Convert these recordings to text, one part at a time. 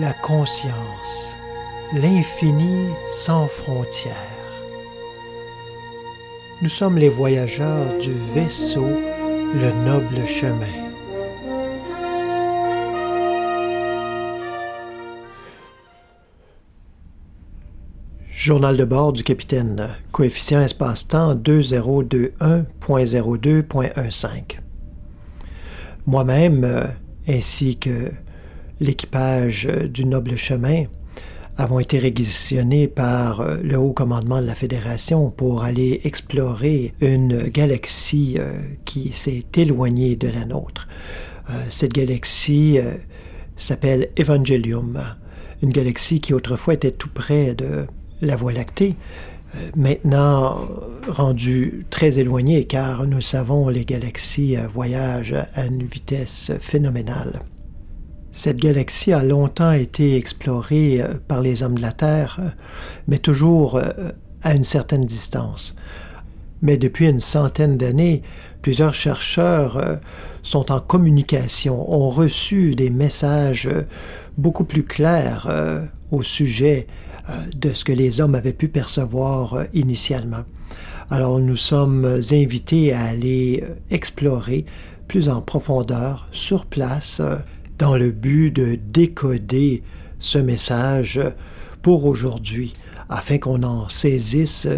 la conscience, l'infini sans frontières. Nous sommes les voyageurs du vaisseau, le noble chemin. Journal de bord du capitaine, coefficient espace-temps 2021.02.15. Moi-même, euh, ainsi que l'équipage du noble chemin, avons été réquisitionnés par euh, le haut commandement de la Fédération pour aller explorer une galaxie euh, qui s'est éloignée de la nôtre. Cette galaxie s'appelle Evangelium, une galaxie qui autrefois était tout près de la Voie lactée, euh, maintenant rendue très éloignée car nous savons les galaxies euh, voyagent à une vitesse phénoménale. Cette galaxie a longtemps été explorée euh, par les hommes de la Terre, mais toujours à une certaine distance. Mais depuis une centaine d'années, plusieurs chercheurs sont en communication, ont reçu des messages beaucoup plus clairs au sujet euh, de ce que les hommes avaient pu percevoir euh, initialement. Alors nous sommes invités à aller euh, explorer plus en profondeur sur place dans le but de décoder ce message pour aujourd'hui afin qu'on en saisisse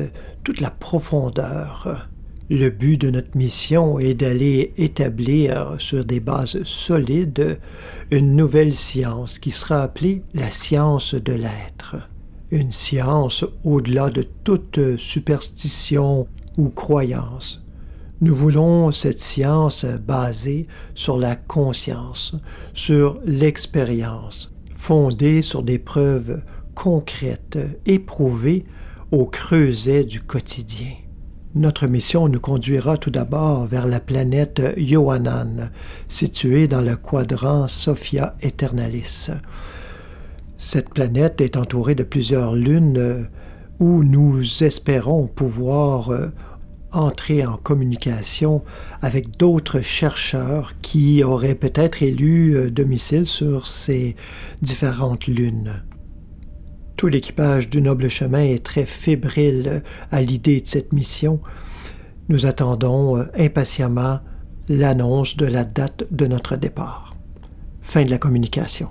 toute la profondeur. Le but de notre mission est d'aller établir sur des bases solides une nouvelle science qui sera appelée la science de l'être une science au-delà de toute superstition ou croyance. Nous voulons cette science basée sur la conscience, sur l'expérience, fondée sur des preuves concrètes, éprouvées au creuset du quotidien. Notre mission nous conduira tout d'abord vers la planète Yohanan, située dans le quadrant Sophia Eternalis. Cette planète est entourée de plusieurs lunes où nous espérons pouvoir entrer en communication avec d'autres chercheurs qui auraient peut-être élu euh, domicile sur ces différentes lunes. Tout l'équipage du Noble Chemin est très fébrile à l'idée de cette mission. Nous attendons impatiemment l'annonce de la date de notre départ. Fin de la communication.